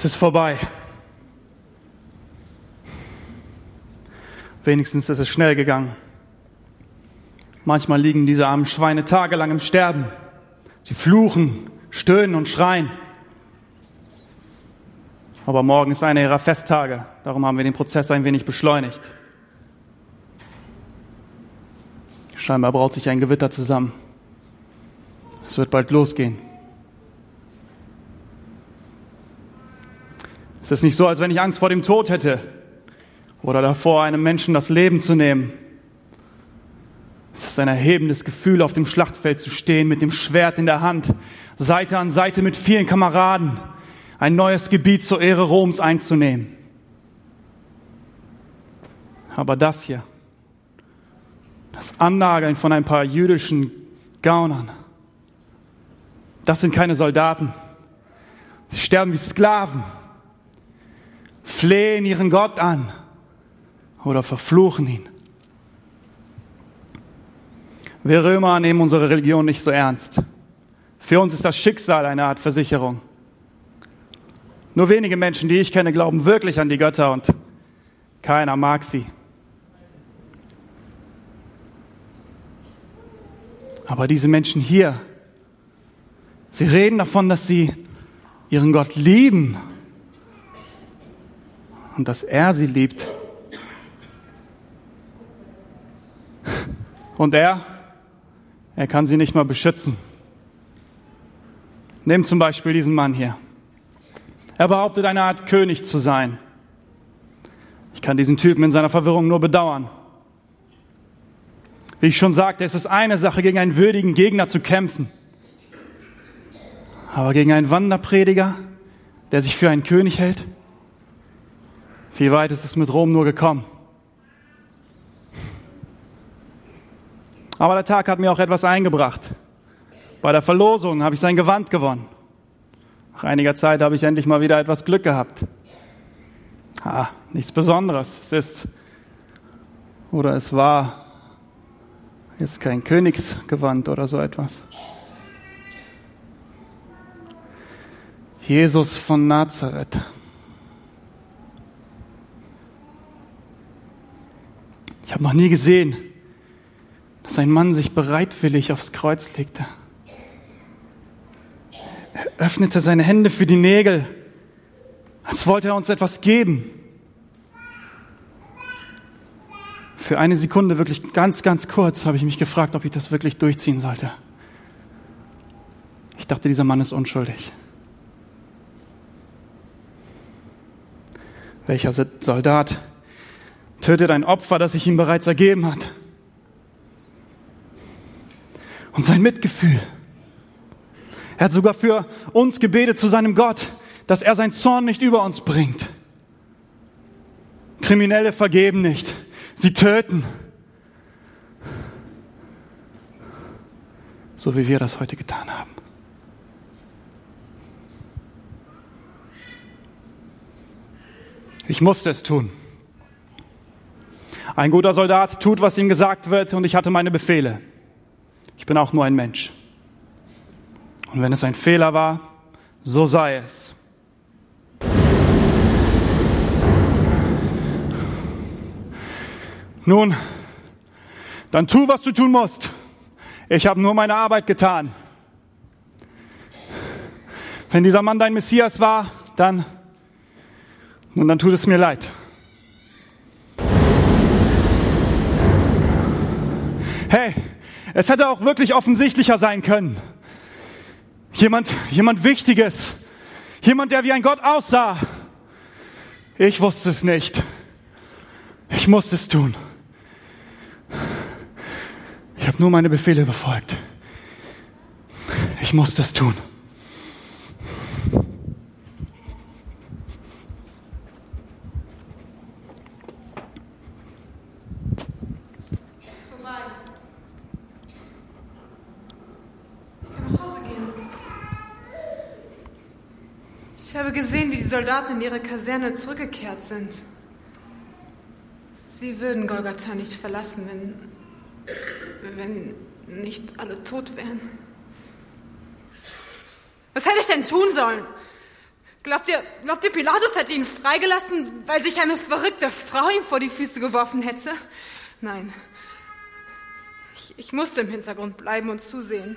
Es ist vorbei. Wenigstens ist es schnell gegangen. Manchmal liegen diese armen Schweine tagelang im Sterben. Sie fluchen, stöhnen und schreien. Aber morgen ist einer ihrer Festtage. Darum haben wir den Prozess ein wenig beschleunigt. Scheinbar braut sich ein Gewitter zusammen. Es wird bald losgehen. Es ist nicht so, als wenn ich Angst vor dem Tod hätte oder davor, einem Menschen das Leben zu nehmen. Es ist ein erhebendes Gefühl, auf dem Schlachtfeld zu stehen, mit dem Schwert in der Hand, Seite an Seite mit vielen Kameraden, ein neues Gebiet zur Ehre Roms einzunehmen. Aber das hier, das Annageln von ein paar jüdischen Gaunern, das sind keine Soldaten. Sie sterben wie Sklaven, flehen ihren Gott an oder verfluchen ihn. Wir Römer nehmen unsere Religion nicht so ernst. Für uns ist das Schicksal eine Art Versicherung. Nur wenige Menschen, die ich kenne, glauben wirklich an die Götter und keiner mag sie. Aber diese Menschen hier, sie reden davon, dass sie ihren Gott lieben und dass er sie liebt. Und er, er kann sie nicht mal beschützen. Nehmen zum Beispiel diesen Mann hier. Er behauptet, eine Art König zu sein. Ich kann diesen Typen in seiner Verwirrung nur bedauern. Wie ich schon sagte, es ist eine Sache, gegen einen würdigen Gegner zu kämpfen. Aber gegen einen Wanderprediger, der sich für einen König hält? Wie weit ist es mit Rom nur gekommen? Aber der Tag hat mir auch etwas eingebracht. Bei der Verlosung habe ich sein Gewand gewonnen. Nach einiger Zeit habe ich endlich mal wieder etwas Glück gehabt. Ah, nichts Besonderes. Es ist oder es war jetzt kein Königsgewand oder so etwas. Jesus von Nazareth. Ich habe noch nie gesehen, dass ein Mann sich bereitwillig aufs Kreuz legte. Er öffnete seine Hände für die Nägel, als wollte er uns etwas geben. Für eine Sekunde, wirklich ganz, ganz kurz, habe ich mich gefragt, ob ich das wirklich durchziehen sollte. Ich dachte, dieser Mann ist unschuldig. Welcher Soldat tötet ein Opfer, das sich ihm bereits ergeben hat. Und sein Mitgefühl. Er hat sogar für uns gebetet zu seinem Gott, dass er seinen Zorn nicht über uns bringt. Kriminelle vergeben nicht. Sie töten. So wie wir das heute getan haben. Ich musste es tun. Ein guter Soldat tut, was ihm gesagt wird, und ich hatte meine Befehle. Ich bin auch nur ein Mensch. Und wenn es ein Fehler war, so sei es. Nun, dann tu, was du tun musst. Ich habe nur meine Arbeit getan. Wenn dieser Mann dein Messias war, dann, nun, dann tut es mir leid. Hey, es hätte auch wirklich offensichtlicher sein können. Jemand, jemand Wichtiges. Jemand, der wie ein Gott aussah. Ich wusste es nicht. Ich musste es tun. Ich habe nur meine Befehle befolgt. Ich musste es tun. Habe gesehen, wie die Soldaten in ihre Kaserne zurückgekehrt sind. Sie würden Golgatha nicht verlassen, wenn, wenn nicht alle tot wären. Was hätte ich denn tun sollen? Glaubt ihr, glaubt ihr, Pilatus hätte ihn freigelassen, weil sich eine verrückte Frau ihm vor die Füße geworfen hätte? Nein. Ich, ich musste im Hintergrund bleiben und zusehen.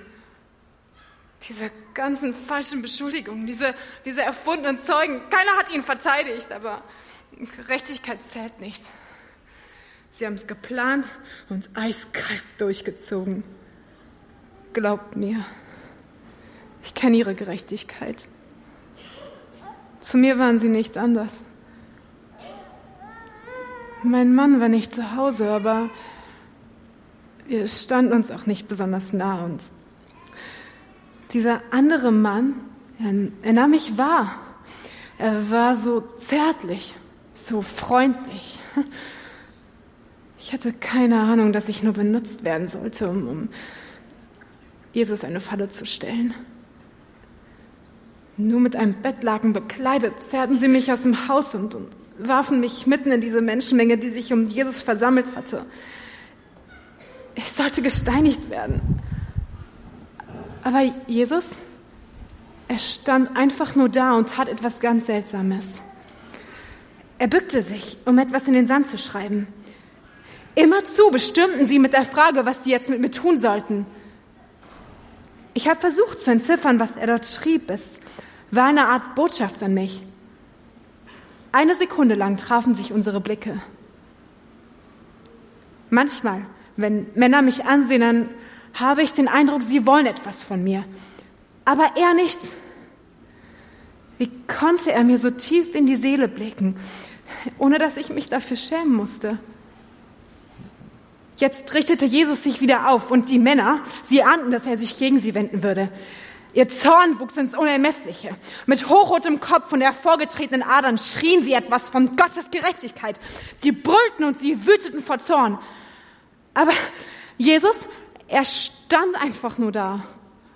Diese ganzen falschen Beschuldigungen, diese, diese erfundenen Zeugen, keiner hat ihn verteidigt, aber Gerechtigkeit zählt nicht. Sie haben es geplant und eiskalt durchgezogen. Glaubt mir, ich kenne ihre Gerechtigkeit. Zu mir waren sie nicht anders. Mein Mann war nicht zu Hause, aber wir standen uns auch nicht besonders nah. Und dieser andere Mann, er, er nahm mich wahr. Er war so zärtlich, so freundlich. Ich hatte keine Ahnung, dass ich nur benutzt werden sollte, um, um Jesus eine Falle zu stellen. Nur mit einem Bettlaken bekleidet zerrten sie mich aus dem Haus und, und warfen mich mitten in diese Menschenmenge, die sich um Jesus versammelt hatte. Ich sollte gesteinigt werden. Aber Jesus, er stand einfach nur da und tat etwas ganz Seltsames. Er bückte sich, um etwas in den Sand zu schreiben. Immerzu bestimmten sie mit der Frage, was sie jetzt mit mir tun sollten. Ich habe versucht zu entziffern, was er dort schrieb. Es war eine Art Botschaft an mich. Eine Sekunde lang trafen sich unsere Blicke. Manchmal, wenn Männer mich ansehen, dann habe ich den Eindruck, sie wollen etwas von mir. Aber er nicht. Wie konnte er mir so tief in die Seele blicken, ohne dass ich mich dafür schämen musste? Jetzt richtete Jesus sich wieder auf und die Männer, sie ahnten, dass er sich gegen sie wenden würde. Ihr Zorn wuchs ins Unermessliche. Mit hochrotem Kopf und hervorgetretenen Adern schrien sie etwas von Gottes Gerechtigkeit. Sie brüllten und sie wüteten vor Zorn. Aber Jesus, er stand einfach nur da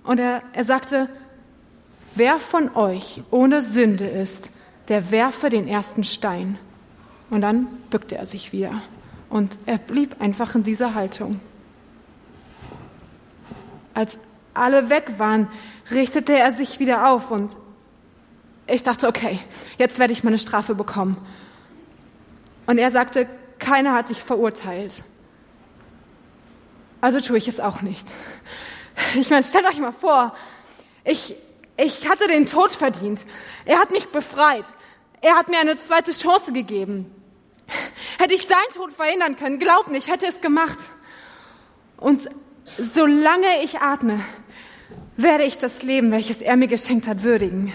und er, er sagte, wer von euch ohne Sünde ist, der werfe den ersten Stein. Und dann bückte er sich wieder. Und er blieb einfach in dieser Haltung. Als alle weg waren, richtete er sich wieder auf und ich dachte, okay, jetzt werde ich meine Strafe bekommen. Und er sagte, keiner hat dich verurteilt. Also tue ich es auch nicht. Ich meine, stellt euch mal vor, ich, ich hatte den Tod verdient. Er hat mich befreit. Er hat mir eine zweite Chance gegeben. Hätte ich seinen Tod verhindern können, glaub ich hätte es gemacht. Und solange ich atme, werde ich das Leben, welches er mir geschenkt hat, würdigen.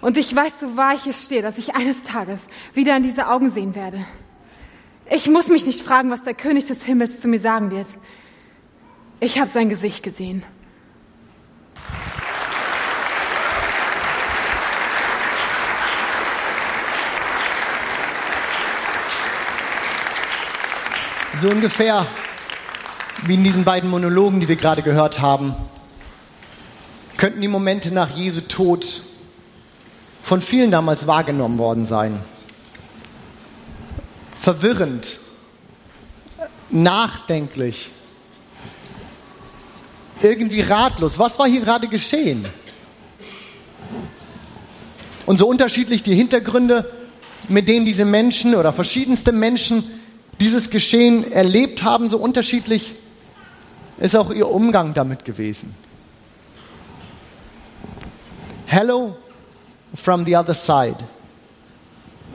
Und ich weiß, so wahr ich es stehe, dass ich eines Tages wieder in diese Augen sehen werde. Ich muss mich nicht fragen, was der König des Himmels zu mir sagen wird. Ich habe sein Gesicht gesehen. So ungefähr wie in diesen beiden Monologen, die wir gerade gehört haben, könnten die Momente nach Jesu Tod von vielen damals wahrgenommen worden sein. Verwirrend, nachdenklich, irgendwie ratlos. Was war hier gerade geschehen? Und so unterschiedlich die Hintergründe, mit denen diese Menschen oder verschiedenste Menschen dieses Geschehen erlebt haben, so unterschiedlich ist auch ihr Umgang damit gewesen. Hello from the other side.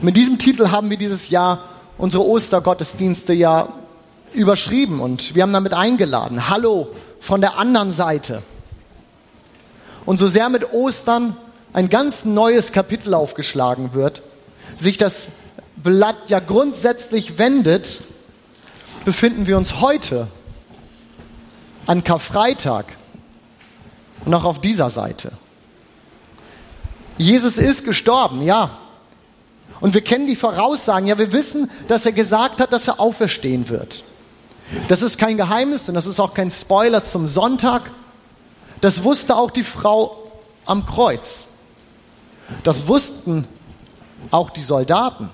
Mit diesem Titel haben wir dieses Jahr unsere Ostergottesdienste ja überschrieben und wir haben damit eingeladen. Hallo von der anderen Seite. Und so sehr mit Ostern ein ganz neues Kapitel aufgeschlagen wird, sich das Blatt ja grundsätzlich wendet, befinden wir uns heute an Karfreitag noch auf dieser Seite. Jesus ist gestorben, ja. Und wir kennen die Voraussagen, ja, wir wissen, dass er gesagt hat, dass er auferstehen wird. Das ist kein Geheimnis und das ist auch kein Spoiler zum Sonntag. Das wusste auch die Frau am Kreuz. Das wussten auch die Soldaten.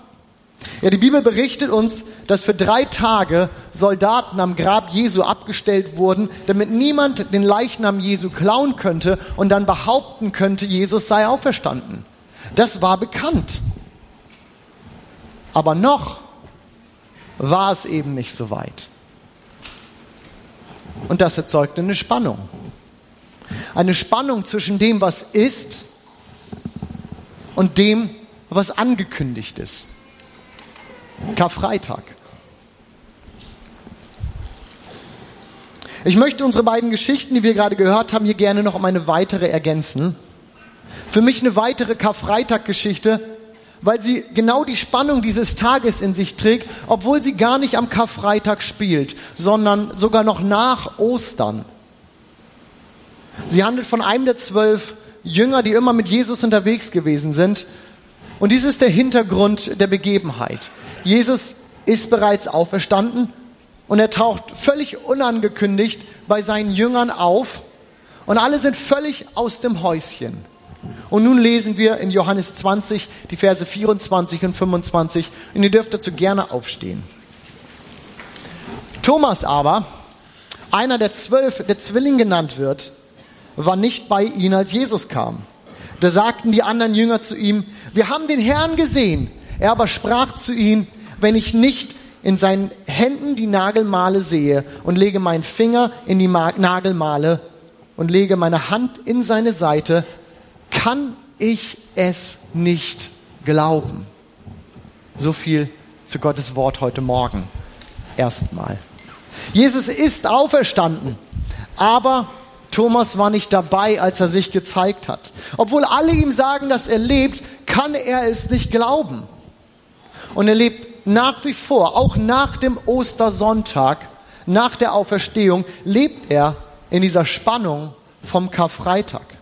Ja, die Bibel berichtet uns, dass für drei Tage Soldaten am Grab Jesu abgestellt wurden, damit niemand den Leichnam Jesu klauen könnte und dann behaupten könnte, Jesus sei auferstanden. Das war bekannt. Aber noch war es eben nicht so weit. Und das erzeugte eine Spannung. Eine Spannung zwischen dem, was ist und dem, was angekündigt ist. Karfreitag. Ich möchte unsere beiden Geschichten, die wir gerade gehört haben, hier gerne noch um eine weitere ergänzen. Für mich eine weitere Karfreitag-Geschichte, weil sie genau die Spannung dieses Tages in sich trägt, obwohl sie gar nicht am Karfreitag spielt, sondern sogar noch nach Ostern. Sie handelt von einem der zwölf Jünger, die immer mit Jesus unterwegs gewesen sind. Und dies ist der Hintergrund der Begebenheit. Jesus ist bereits auferstanden und er taucht völlig unangekündigt bei seinen Jüngern auf und alle sind völlig aus dem Häuschen. Und nun lesen wir in Johannes 20 die Verse 24 und 25 und ihr dürft dazu gerne aufstehen. Thomas aber, einer der zwölf, der Zwilling genannt wird, war nicht bei ihnen, als Jesus kam. Da sagten die anderen Jünger zu ihm, wir haben den Herrn gesehen. Er aber sprach zu ihnen, wenn ich nicht in seinen Händen die Nagelmale sehe und lege meinen Finger in die Nagelmale und lege meine Hand in seine Seite, kann ich es nicht glauben. So viel zu Gottes Wort heute Morgen. Erstmal. Jesus ist auferstanden, aber Thomas war nicht dabei, als er sich gezeigt hat. Obwohl alle ihm sagen, dass er lebt, kann er es nicht glauben. Und er lebt nach wie vor, auch nach dem Ostersonntag, nach der Auferstehung, lebt er in dieser Spannung vom Karfreitag.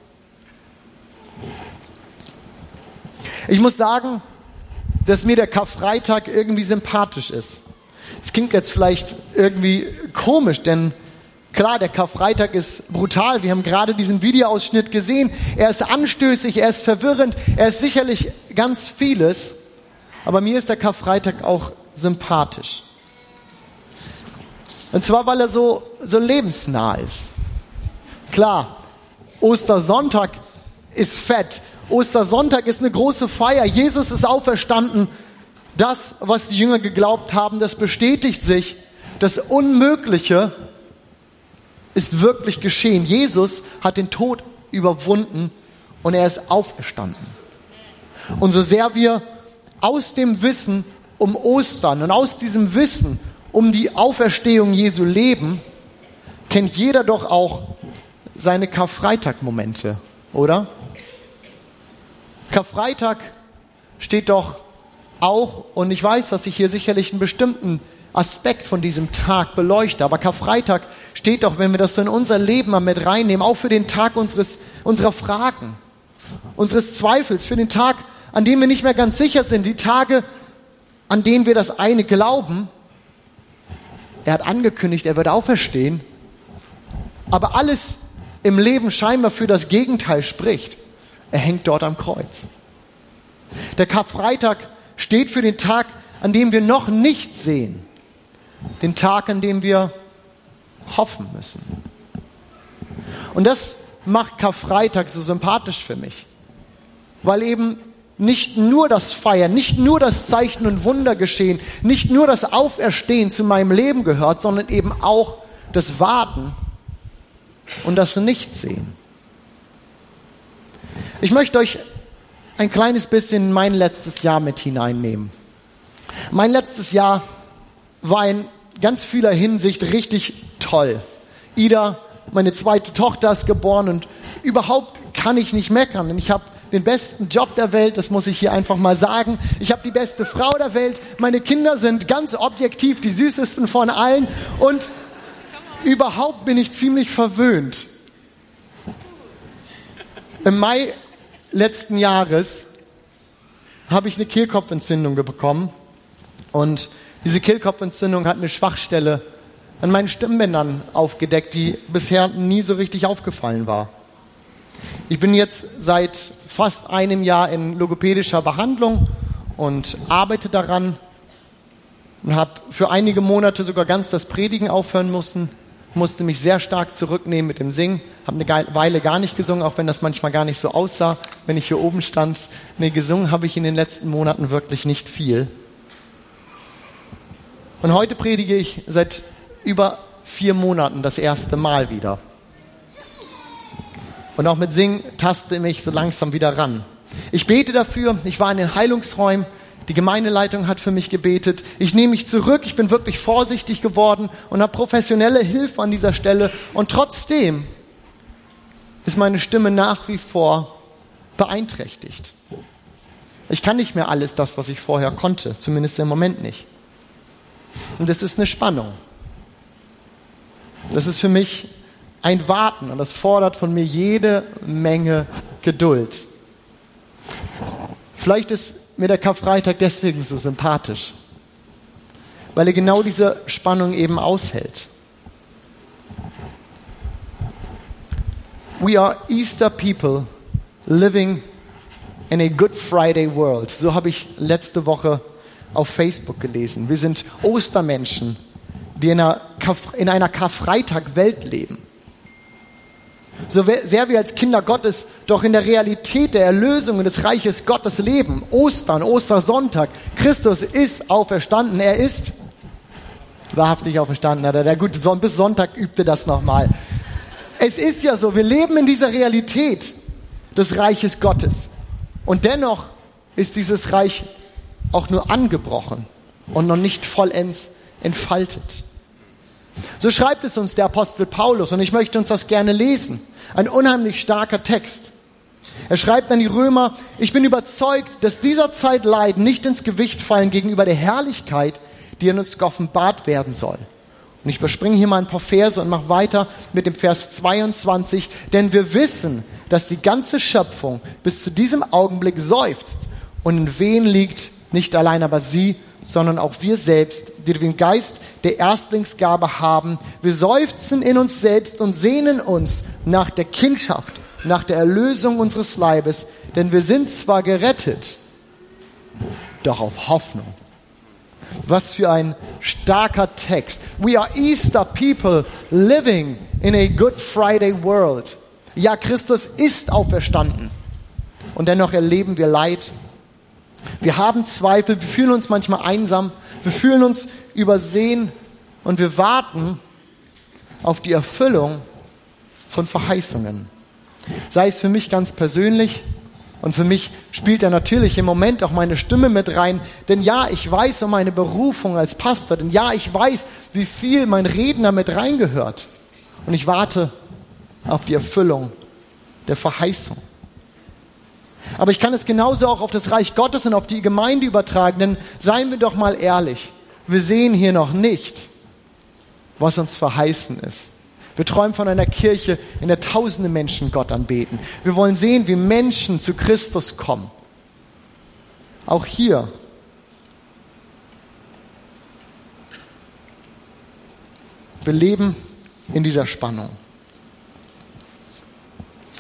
Ich muss sagen, dass mir der Karfreitag irgendwie sympathisch ist. Es klingt jetzt vielleicht irgendwie komisch, denn klar, der Karfreitag ist brutal. Wir haben gerade diesen Videoausschnitt gesehen. Er ist anstößig, er ist verwirrend, er ist sicherlich ganz vieles. Aber mir ist der Karfreitag auch sympathisch. Und zwar, weil er so, so lebensnah ist. Klar, Ostersonntag ist fett. Ostersonntag ist eine große Feier. Jesus ist auferstanden. Das, was die Jünger geglaubt haben, das bestätigt sich. Das Unmögliche ist wirklich geschehen. Jesus hat den Tod überwunden und er ist auferstanden. Und so sehr wir aus dem Wissen um Ostern und aus diesem Wissen um die Auferstehung Jesu leben, kennt jeder doch auch seine Karfreitag-Momente, oder? Karfreitag steht doch auch, und ich weiß, dass ich hier sicherlich einen bestimmten Aspekt von diesem Tag beleuchte, aber Karfreitag steht doch, wenn wir das so in unser Leben mal mit reinnehmen, auch für den Tag unseres, unserer Fragen, unseres Zweifels, für den Tag, an dem wir nicht mehr ganz sicher sind, die Tage, an denen wir das eine glauben. Er hat angekündigt, er wird auferstehen, aber alles im Leben scheinbar für das Gegenteil spricht. Er hängt dort am Kreuz. Der Karfreitag steht für den Tag, an dem wir noch nicht sehen. Den Tag, an dem wir hoffen müssen. Und das macht Karfreitag so sympathisch für mich. Weil eben nicht nur das Feiern, nicht nur das Zeichen und Wunder geschehen, nicht nur das Auferstehen zu meinem Leben gehört, sondern eben auch das Warten und das Nichtsehen. Ich möchte euch ein kleines bisschen in mein letztes Jahr mit hineinnehmen. Mein letztes Jahr war in ganz vieler Hinsicht richtig toll. Ida, meine zweite Tochter, ist geboren und überhaupt kann ich nicht meckern, ich habe den besten Job der Welt, das muss ich hier einfach mal sagen. Ich habe die beste Frau der Welt. Meine Kinder sind ganz objektiv die süßesten von allen und überhaupt bin ich ziemlich verwöhnt. Im Mai letzten Jahres habe ich eine Kehlkopfentzündung bekommen und diese Kehlkopfentzündung hat eine Schwachstelle an meinen Stimmbändern aufgedeckt, die bisher nie so richtig aufgefallen war. Ich bin jetzt seit fast einem Jahr in logopädischer Behandlung und arbeite daran und habe für einige Monate sogar ganz das Predigen aufhören müssen, musste mich sehr stark zurücknehmen mit dem Singen, habe eine Weile gar nicht gesungen, auch wenn das manchmal gar nicht so aussah, wenn ich hier oben stand. Nee, gesungen habe ich in den letzten Monaten wirklich nicht viel. Und heute predige ich seit über vier Monaten das erste Mal wieder. Und auch mit Singen taste mich so langsam wieder ran. Ich bete dafür, ich war in den Heilungsräumen, die Gemeindeleitung hat für mich gebetet. Ich nehme mich zurück, ich bin wirklich vorsichtig geworden und habe professionelle Hilfe an dieser Stelle. Und trotzdem ist meine Stimme nach wie vor beeinträchtigt. Ich kann nicht mehr alles das, was ich vorher konnte, zumindest im Moment nicht. Und das ist eine Spannung. Das ist für mich ein Warten und das fordert von mir jede Menge Geduld. Vielleicht ist mir der Karfreitag deswegen so sympathisch, weil er genau diese Spannung eben aushält. We are Easter people living in a Good Friday world. So habe ich letzte Woche auf Facebook gelesen. Wir sind Ostermenschen, die in einer, Karf in einer Karfreitag-Welt leben. So sehr wir als Kinder Gottes doch in der Realität der Erlösung und des Reiches Gottes leben. Ostern, Ostersonntag. Christus ist auferstanden. Er ist wahrhaftig auferstanden. Der gute Sonntag, bis Sonntag übte das nochmal. Es ist ja so, wir leben in dieser Realität des Reiches Gottes. Und dennoch ist dieses Reich auch nur angebrochen und noch nicht vollends entfaltet. So schreibt es uns der Apostel Paulus und ich möchte uns das gerne lesen. Ein unheimlich starker Text. Er schreibt an die Römer, ich bin überzeugt, dass dieser Zeit Leiden nicht ins Gewicht fallen gegenüber der Herrlichkeit, die in uns geoffenbart werden soll. Und ich überspringe hier mal ein paar Verse und mache weiter mit dem Vers 22. Denn wir wissen, dass die ganze Schöpfung bis zu diesem Augenblick seufzt und in Wehen liegt, nicht allein aber sie, sondern auch wir selbst, die den Geist der Erstlingsgabe haben. Wir seufzen in uns selbst und sehnen uns nach der Kindschaft, nach der Erlösung unseres Leibes, denn wir sind zwar gerettet, doch auf Hoffnung. Was für ein starker Text. We are Easter people living in a Good Friday world. Ja, Christus ist auferstanden. Und dennoch erleben wir Leid. Wir haben Zweifel, wir fühlen uns manchmal einsam, wir fühlen uns übersehen und wir warten auf die Erfüllung von Verheißungen. Sei es für mich ganz persönlich, und für mich spielt er natürlich im Moment auch meine Stimme mit rein. Denn ja, ich weiß um meine Berufung als Pastor. Denn ja, ich weiß, wie viel mein Redner mit reingehört. Und ich warte auf die Erfüllung der Verheißung. Aber ich kann es genauso auch auf das Reich Gottes und auf die Gemeinde übertragen. Denn seien wir doch mal ehrlich, wir sehen hier noch nicht, was uns verheißen ist. Wir träumen von einer Kirche, in der tausende Menschen Gott anbeten. Wir wollen sehen, wie Menschen zu Christus kommen. Auch hier. Wir leben in dieser Spannung.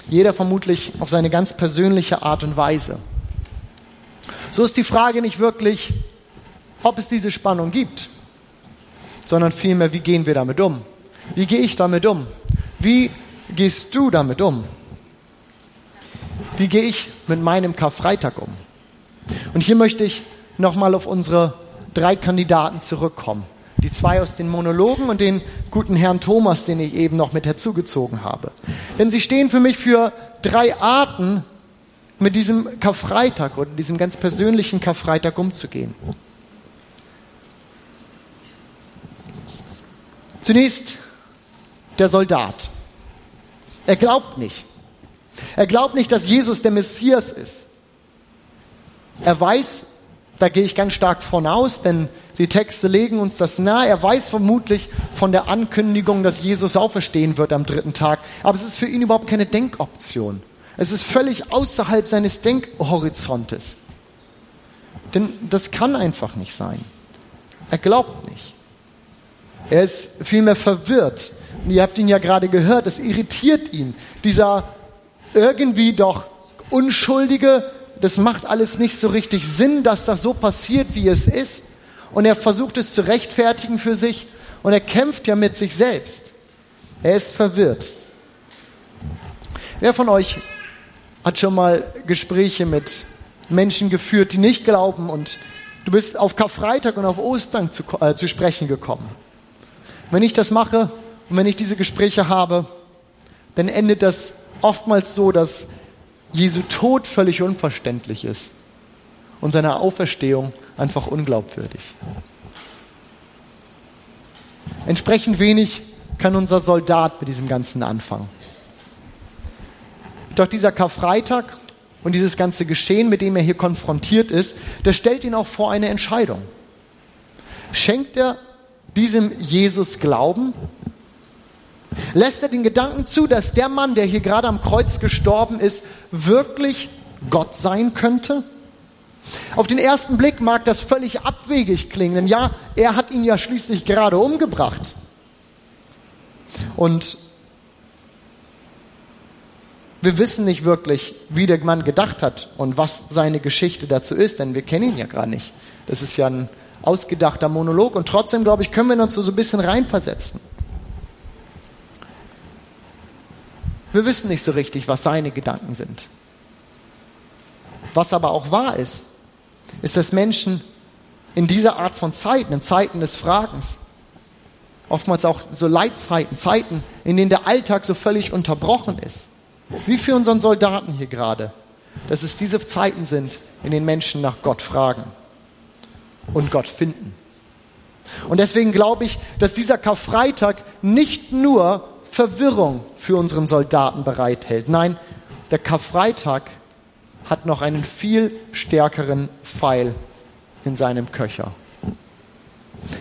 Jeder vermutlich auf seine ganz persönliche Art und Weise. So ist die Frage nicht wirklich, ob es diese Spannung gibt, sondern vielmehr, wie gehen wir damit um? Wie gehe ich damit um? Wie gehst du damit um? Wie gehe ich mit meinem Karfreitag um? Und hier möchte ich nochmal auf unsere drei Kandidaten zurückkommen. Die zwei aus den Monologen und den guten Herrn Thomas, den ich eben noch mit herzugezogen habe. Denn sie stehen für mich für drei Arten, mit diesem Karfreitag oder diesem ganz persönlichen Karfreitag umzugehen. Zunächst der Soldat. Er glaubt nicht. Er glaubt nicht, dass Jesus der Messias ist. Er weiß, da gehe ich ganz stark von aus, denn die Texte legen uns das nahe. Er weiß vermutlich von der Ankündigung, dass Jesus auferstehen wird am dritten Tag. Aber es ist für ihn überhaupt keine Denkoption. Es ist völlig außerhalb seines Denkhorizontes. Denn das kann einfach nicht sein. Er glaubt nicht. Er ist vielmehr verwirrt ihr habt ihn ja gerade gehört, es irritiert ihn. Dieser irgendwie doch unschuldige, das macht alles nicht so richtig Sinn, dass das so passiert, wie es ist. Und er versucht es zu rechtfertigen für sich und er kämpft ja mit sich selbst. Er ist verwirrt. Wer von euch hat schon mal Gespräche mit Menschen geführt, die nicht glauben und du bist auf Karfreitag und auf Ostern zu, äh, zu sprechen gekommen? Wenn ich das mache und wenn ich diese Gespräche habe, dann endet das oftmals so, dass Jesu Tod völlig unverständlich ist und seine Auferstehung einfach unglaubwürdig. Entsprechend wenig kann unser Soldat mit diesem Ganzen anfangen. Doch dieser Karfreitag und dieses ganze Geschehen, mit dem er hier konfrontiert ist, das stellt ihn auch vor eine Entscheidung. Schenkt er diesem Jesus Glauben? Lässt er den Gedanken zu, dass der Mann, der hier gerade am Kreuz gestorben ist, wirklich Gott sein könnte? Auf den ersten Blick mag das völlig abwegig klingen, denn ja, er hat ihn ja schließlich gerade umgebracht. Und wir wissen nicht wirklich, wie der Mann gedacht hat und was seine Geschichte dazu ist, denn wir kennen ihn ja gar nicht. Das ist ja ein ausgedachter Monolog und trotzdem, glaube ich, können wir uns so ein bisschen reinversetzen. Wir wissen nicht so richtig, was seine Gedanken sind. Was aber auch wahr ist, ist, dass Menschen in dieser Art von Zeiten, in Zeiten des Fragens, oftmals auch so Leitzeiten, Zeiten, in denen der Alltag so völlig unterbrochen ist, wie für unseren Soldaten hier gerade, dass es diese Zeiten sind, in denen Menschen nach Gott fragen und Gott finden. Und deswegen glaube ich, dass dieser Karfreitag nicht nur Verwirrung für unseren Soldaten bereithält. Nein, der Karfreitag hat noch einen viel stärkeren Pfeil in seinem Köcher.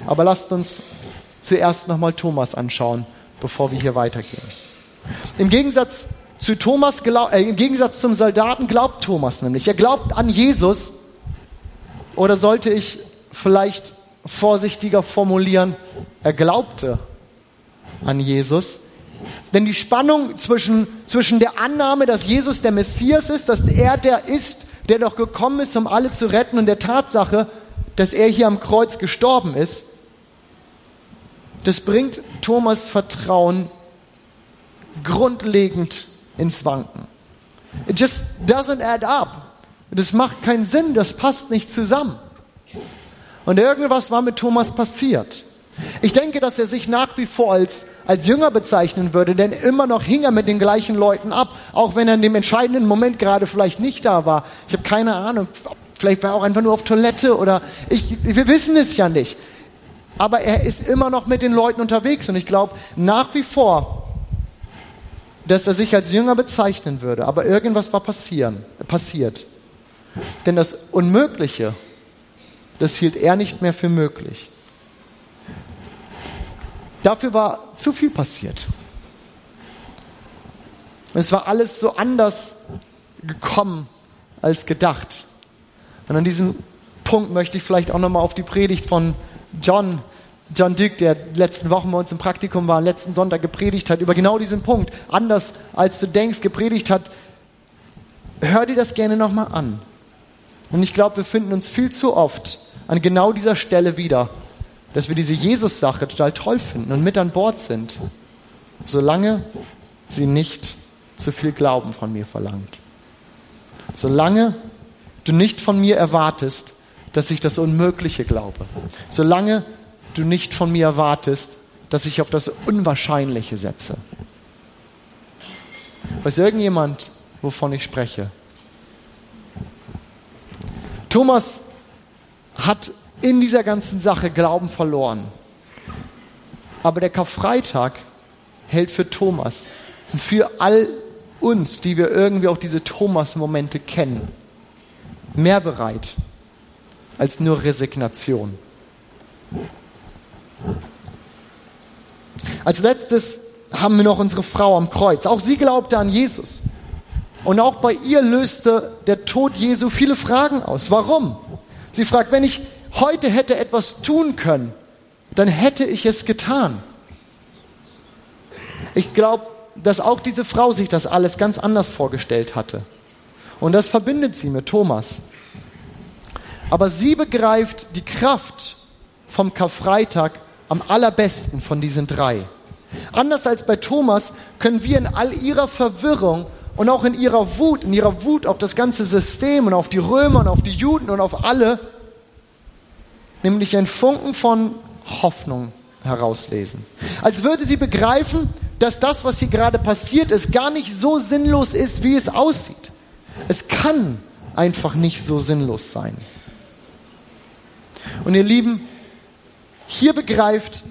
Aber lasst uns zuerst nochmal Thomas anschauen, bevor wir hier weitergehen. Im Gegensatz zu Thomas, äh, im Gegensatz zum Soldaten glaubt Thomas nämlich. Er glaubt an Jesus. Oder sollte ich vielleicht vorsichtiger formulieren, er glaubte an Jesus. Denn die Spannung zwischen, zwischen der Annahme, dass Jesus der Messias ist, dass er der ist, der doch gekommen ist, um alle zu retten, und der Tatsache, dass er hier am Kreuz gestorben ist, das bringt Thomas Vertrauen grundlegend ins Wanken. It just doesn't add up. Das macht keinen Sinn, das passt nicht zusammen. Und irgendwas war mit Thomas passiert. Ich denke, dass er sich nach wie vor als, als Jünger bezeichnen würde, denn immer noch hing er mit den gleichen Leuten ab, auch wenn er in dem entscheidenden Moment gerade vielleicht nicht da war. Ich habe keine Ahnung, vielleicht war er auch einfach nur auf Toilette oder ich, wir wissen es ja nicht. Aber er ist immer noch mit den Leuten unterwegs und ich glaube nach wie vor, dass er sich als Jünger bezeichnen würde. Aber irgendwas war passieren, passiert. Denn das Unmögliche, das hielt er nicht mehr für möglich. Dafür war zu viel passiert. Es war alles so anders gekommen als gedacht. Und an diesem Punkt möchte ich vielleicht auch nochmal auf die Predigt von John, John Duke, der letzten Wochen bei uns im Praktikum war, letzten Sonntag gepredigt hat, über genau diesen Punkt, anders als du denkst, gepredigt hat. Hör dir das gerne nochmal an. Und ich glaube, wir finden uns viel zu oft an genau dieser Stelle wieder, dass wir diese Jesus-Sache total toll finden und mit an Bord sind, solange sie nicht zu viel Glauben von mir verlangt. Solange du nicht von mir erwartest, dass ich das Unmögliche glaube. Solange du nicht von mir erwartest, dass ich auf das Unwahrscheinliche setze. Weiß irgendjemand, wovon ich spreche? Thomas hat in dieser ganzen Sache Glauben verloren. Aber der Karfreitag hält für Thomas und für all uns, die wir irgendwie auch diese Thomas-Momente kennen, mehr bereit als nur Resignation. Als letztes haben wir noch unsere Frau am Kreuz. Auch sie glaubte an Jesus. Und auch bei ihr löste der Tod Jesu viele Fragen aus. Warum? Sie fragt, wenn ich heute hätte etwas tun können, dann hätte ich es getan. Ich glaube, dass auch diese Frau sich das alles ganz anders vorgestellt hatte. Und das verbindet sie mit Thomas. Aber sie begreift die Kraft vom Karfreitag am allerbesten von diesen drei. Anders als bei Thomas können wir in all ihrer Verwirrung und auch in ihrer Wut, in ihrer Wut auf das ganze System und auf die Römer und auf die Juden und auf alle, nämlich ein Funken von Hoffnung herauslesen. Als würde sie begreifen, dass das, was hier gerade passiert ist, gar nicht so sinnlos ist, wie es aussieht. Es kann einfach nicht so sinnlos sein. Und ihr Lieben, hier begreift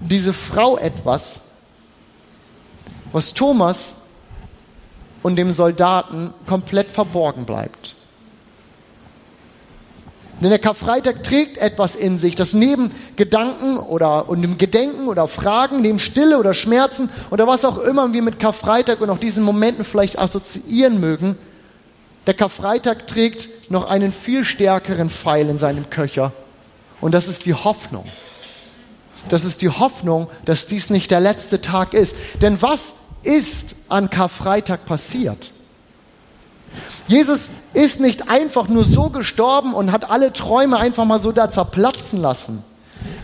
diese Frau etwas, was Thomas und dem Soldaten komplett verborgen bleibt. Denn der Karfreitag trägt etwas in sich, das neben Gedanken oder und dem Gedenken oder Fragen, neben Stille oder Schmerzen oder was auch immer wir mit Karfreitag und auch diesen Momenten vielleicht assoziieren mögen, der Karfreitag trägt noch einen viel stärkeren Pfeil in seinem Köcher. Und das ist die Hoffnung. Das ist die Hoffnung, dass dies nicht der letzte Tag ist. Denn was ist an Karfreitag passiert? Jesus ist nicht einfach nur so gestorben und hat alle Träume einfach mal so da zerplatzen lassen.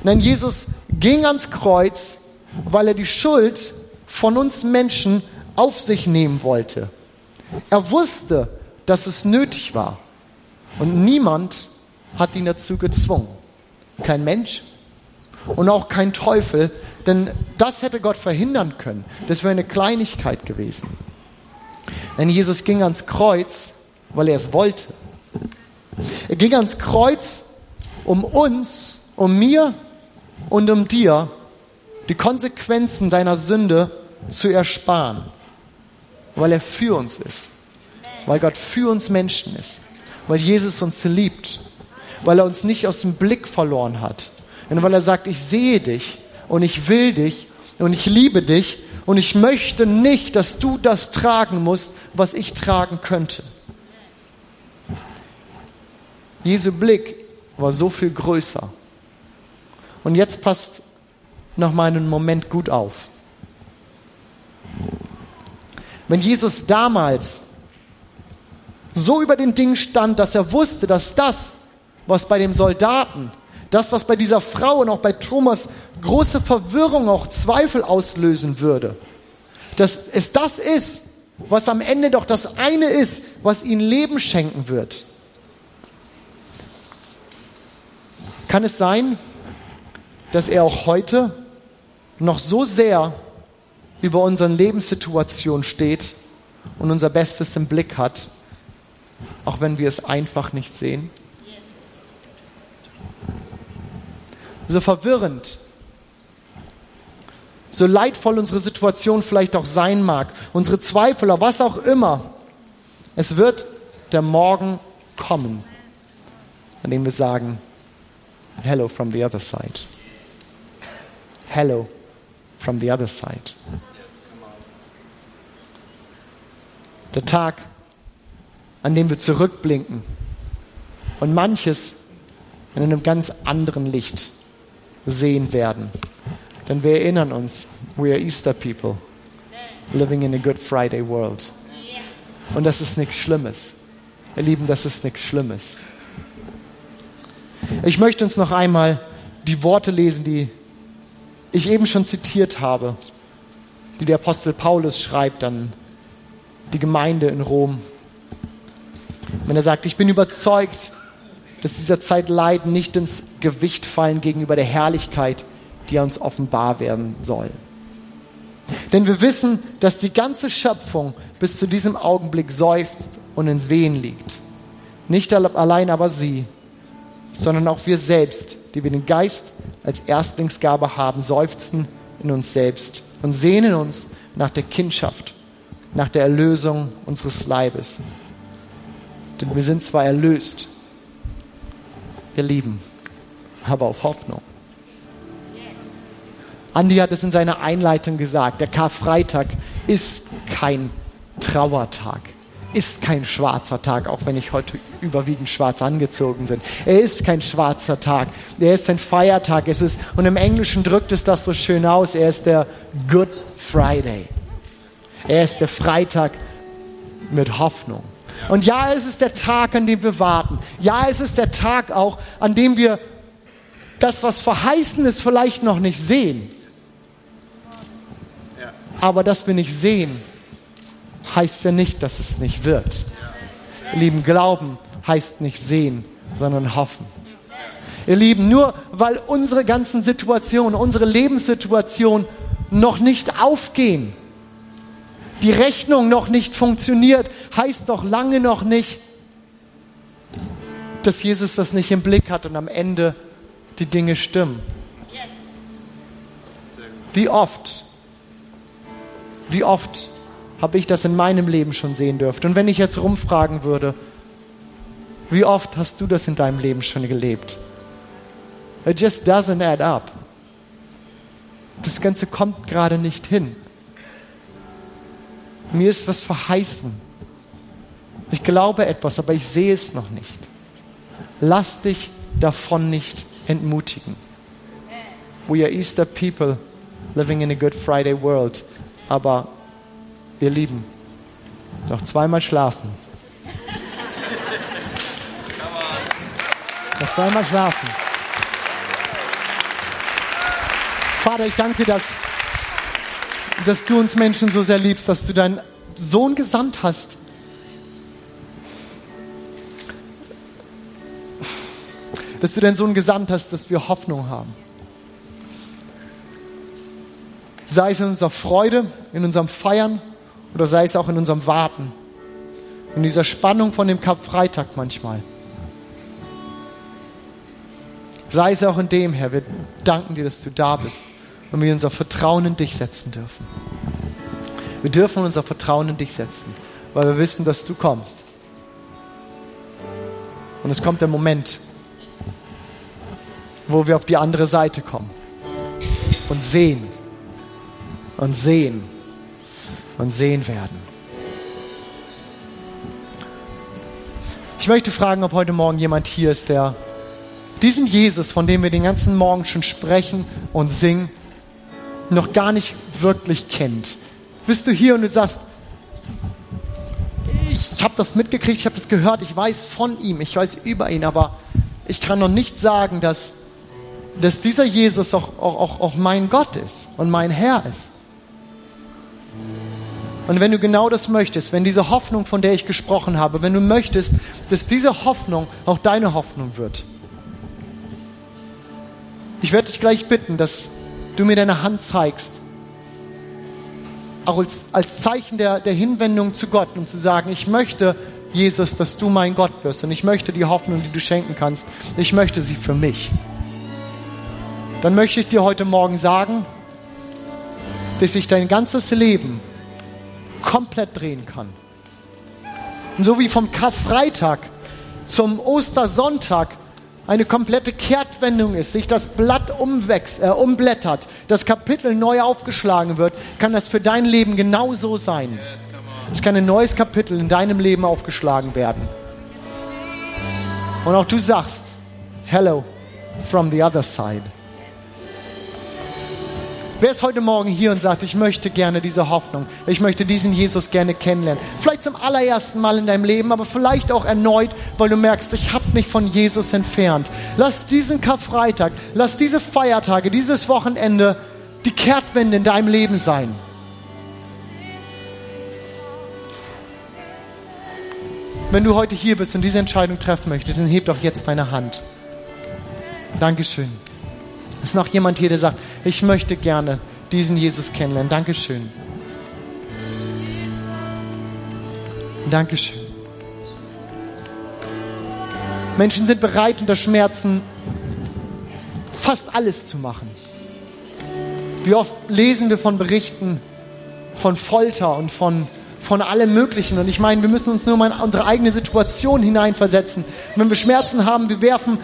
Nein, Jesus ging ans Kreuz, weil er die Schuld von uns Menschen auf sich nehmen wollte. Er wusste, dass es nötig war. Und niemand hat ihn dazu gezwungen. Kein Mensch und auch kein Teufel, denn das hätte Gott verhindern können. Das wäre eine Kleinigkeit gewesen. Denn Jesus ging ans Kreuz, weil er es wollte. Er ging ans Kreuz, um uns, um mir und um dir die Konsequenzen deiner Sünde zu ersparen, weil er für uns ist, weil Gott für uns Menschen ist, weil Jesus uns liebt, weil er uns nicht aus dem Blick verloren hat, sondern weil er sagt, ich sehe dich und ich will dich und ich liebe dich und ich möchte nicht, dass du das tragen musst, was ich tragen könnte. Jesu Blick war so viel größer. Und jetzt passt noch mal einen Moment gut auf. Wenn Jesus damals so über den Ding stand, dass er wusste, dass das, was bei dem Soldaten, das, was bei dieser Frau und auch bei Thomas große Verwirrung, auch Zweifel auslösen würde, dass es das ist, was am Ende doch das eine ist, was ihnen Leben schenken wird. Kann es sein, dass er auch heute noch so sehr über unseren Lebenssituation steht und unser Bestes im Blick hat, auch wenn wir es einfach nicht sehen? So verwirrend, so leidvoll unsere Situation vielleicht auch sein mag, unsere Zweifel oder was auch immer, es wird der Morgen kommen, an dem wir sagen, Hello from the other side. Hello from the other side. Der Tag, an dem wir zurückblinken und manches in einem ganz anderen Licht sehen werden. Denn wir erinnern uns, we are Easter people, living in a Good Friday world. Und das ist nichts Schlimmes. Ihr Lieben, das ist nichts Schlimmes. Ich möchte uns noch einmal die Worte lesen, die ich eben schon zitiert habe, die der Apostel Paulus schreibt an die Gemeinde in Rom. Wenn er sagt, ich bin überzeugt, dass dieser Zeit Leiden nicht ins Gewicht fallen gegenüber der Herrlichkeit, die uns offenbar werden soll. Denn wir wissen, dass die ganze Schöpfung bis zu diesem Augenblick seufzt und ins Wehen liegt. Nicht allein aber sie, sondern auch wir selbst, die wir den Geist als Erstlingsgabe haben, seufzen in uns selbst und sehnen uns nach der Kindschaft, nach der Erlösung unseres Leibes. Denn wir sind zwar erlöst, wir lieben, aber auf Hoffnung. Andi hat es in seiner Einleitung gesagt, der Karfreitag ist kein Trauertag, ist kein schwarzer Tag, auch wenn ich heute überwiegend schwarz angezogen bin. Er ist kein schwarzer Tag, er ist ein Feiertag. Es ist, und im Englischen drückt es das so schön aus, er ist der Good Friday. Er ist der Freitag mit Hoffnung. Und ja, es ist der Tag, an dem wir warten. Ja, es ist der Tag auch, an dem wir das, was verheißen ist, vielleicht noch nicht sehen. Aber dass wir nicht sehen, heißt ja nicht, dass es nicht wird. Ihr Lieben, Glauben heißt nicht sehen, sondern hoffen. Ihr Lieben, nur weil unsere ganzen Situationen, unsere Lebenssituation noch nicht aufgehen, die Rechnung noch nicht funktioniert, heißt doch lange noch nicht, dass Jesus das nicht im Blick hat und am Ende die Dinge stimmen. Wie oft, wie oft habe ich das in meinem Leben schon sehen dürfen? Und wenn ich jetzt rumfragen würde, wie oft hast du das in deinem Leben schon gelebt? It just doesn't add up. Das Ganze kommt gerade nicht hin. Mir ist was verheißen. Ich glaube etwas, aber ich sehe es noch nicht. Lass dich davon nicht entmutigen. We are Easter people living in a Good Friday world. Aber ihr Lieben, noch zweimal schlafen. noch zweimal schlafen. Vater, ich danke dir, dass, dass du uns Menschen so sehr liebst, dass du deinen Sohn gesandt hast. Dass du deinen Sohn gesandt hast, dass wir Hoffnung haben. Sei es in unserer Freude, in unserem Feiern oder sei es auch in unserem Warten. In dieser Spannung von dem Karfreitag manchmal. Sei es auch in dem, Herr, wir danken dir, dass du da bist und wir unser Vertrauen in dich setzen dürfen. Wir dürfen unser Vertrauen in dich setzen, weil wir wissen, dass du kommst. Und es kommt der Moment, wo wir auf die andere Seite kommen und sehen und sehen und sehen werden. Ich möchte fragen, ob heute Morgen jemand hier ist, der diesen Jesus, von dem wir den ganzen Morgen schon sprechen und singen, noch gar nicht wirklich kennt. Bist du hier und du sagst, ich habe das mitgekriegt, ich habe das gehört, ich weiß von ihm, ich weiß über ihn, aber ich kann noch nicht sagen, dass, dass dieser Jesus auch, auch, auch mein Gott ist und mein Herr ist. Und wenn du genau das möchtest, wenn diese Hoffnung, von der ich gesprochen habe, wenn du möchtest, dass diese Hoffnung auch deine Hoffnung wird, ich werde dich gleich bitten, dass du mir deine Hand zeigst, auch als, als Zeichen der, der Hinwendung zu Gott und zu sagen, ich möchte, Jesus, dass du mein Gott wirst und ich möchte die Hoffnung, die du schenken kannst, ich möchte sie für mich. Dann möchte ich dir heute Morgen sagen, dass sich dein ganzes Leben komplett drehen kann. Und so wie vom Karfreitag zum Ostersonntag eine komplette Kehrtwendung ist, sich das Blatt umwächst, äh, umblättert, das Kapitel neu aufgeschlagen wird, kann das für dein Leben genauso sein. Es kann ein neues Kapitel in deinem Leben aufgeschlagen werden. Und auch du sagst, hello from the other side. Wer ist heute Morgen hier und sagt, ich möchte gerne diese Hoffnung, ich möchte diesen Jesus gerne kennenlernen? Vielleicht zum allerersten Mal in deinem Leben, aber vielleicht auch erneut, weil du merkst, ich habe mich von Jesus entfernt. Lass diesen Karfreitag, lass diese Feiertage, dieses Wochenende die Kehrtwende in deinem Leben sein. Wenn du heute hier bist und diese Entscheidung treffen möchtest, dann heb doch jetzt deine Hand. Dankeschön. Ist noch jemand hier, der sagt, ich möchte gerne diesen Jesus kennenlernen? Dankeschön. Dankeschön. Menschen sind bereit, unter Schmerzen fast alles zu machen. Wie oft lesen wir von Berichten von Folter und von, von allem Möglichen. Und ich meine, wir müssen uns nur mal in unsere eigene Situation hineinversetzen. Wenn wir Schmerzen haben, wir werfen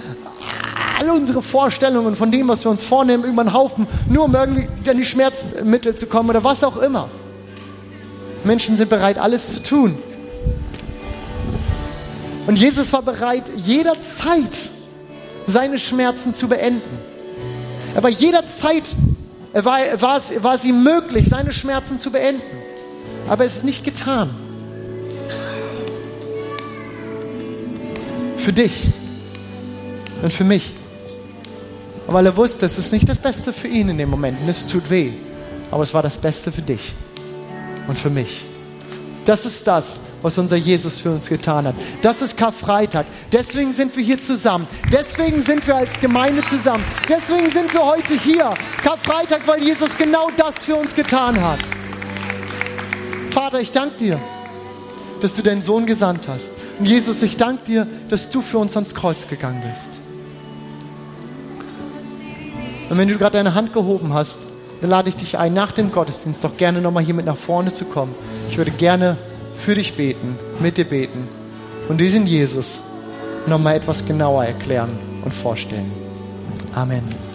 alle unsere Vorstellungen von dem, was wir uns vornehmen, über den Haufen, nur um irgendwie an die Schmerzmittel zu kommen oder was auch immer. Menschen sind bereit, alles zu tun. Und Jesus war bereit, jederzeit seine Schmerzen zu beenden. Er war jederzeit, er war, war, es, war es ihm möglich, seine Schmerzen zu beenden. Aber es ist nicht getan. Für dich und für mich weil er wusste, es ist nicht das Beste für ihn in dem Moment und es tut weh, aber es war das Beste für dich. und für mich. Das ist das, was unser Jesus für uns getan hat. Das ist Karfreitag. Deswegen sind wir hier zusammen. Deswegen sind wir als Gemeinde zusammen. Deswegen sind wir heute hier. Karfreitag, weil Jesus genau das für uns getan hat. Vater, ich danke dir, dass du deinen Sohn gesandt hast. Und Jesus, ich danke dir, dass du für uns ans Kreuz gegangen bist. Und wenn du gerade deine Hand gehoben hast, dann lade ich dich ein, nach dem Gottesdienst doch gerne nochmal hier mit nach vorne zu kommen. Ich würde gerne für dich beten, mit dir beten und diesen Jesus nochmal etwas genauer erklären und vorstellen. Amen.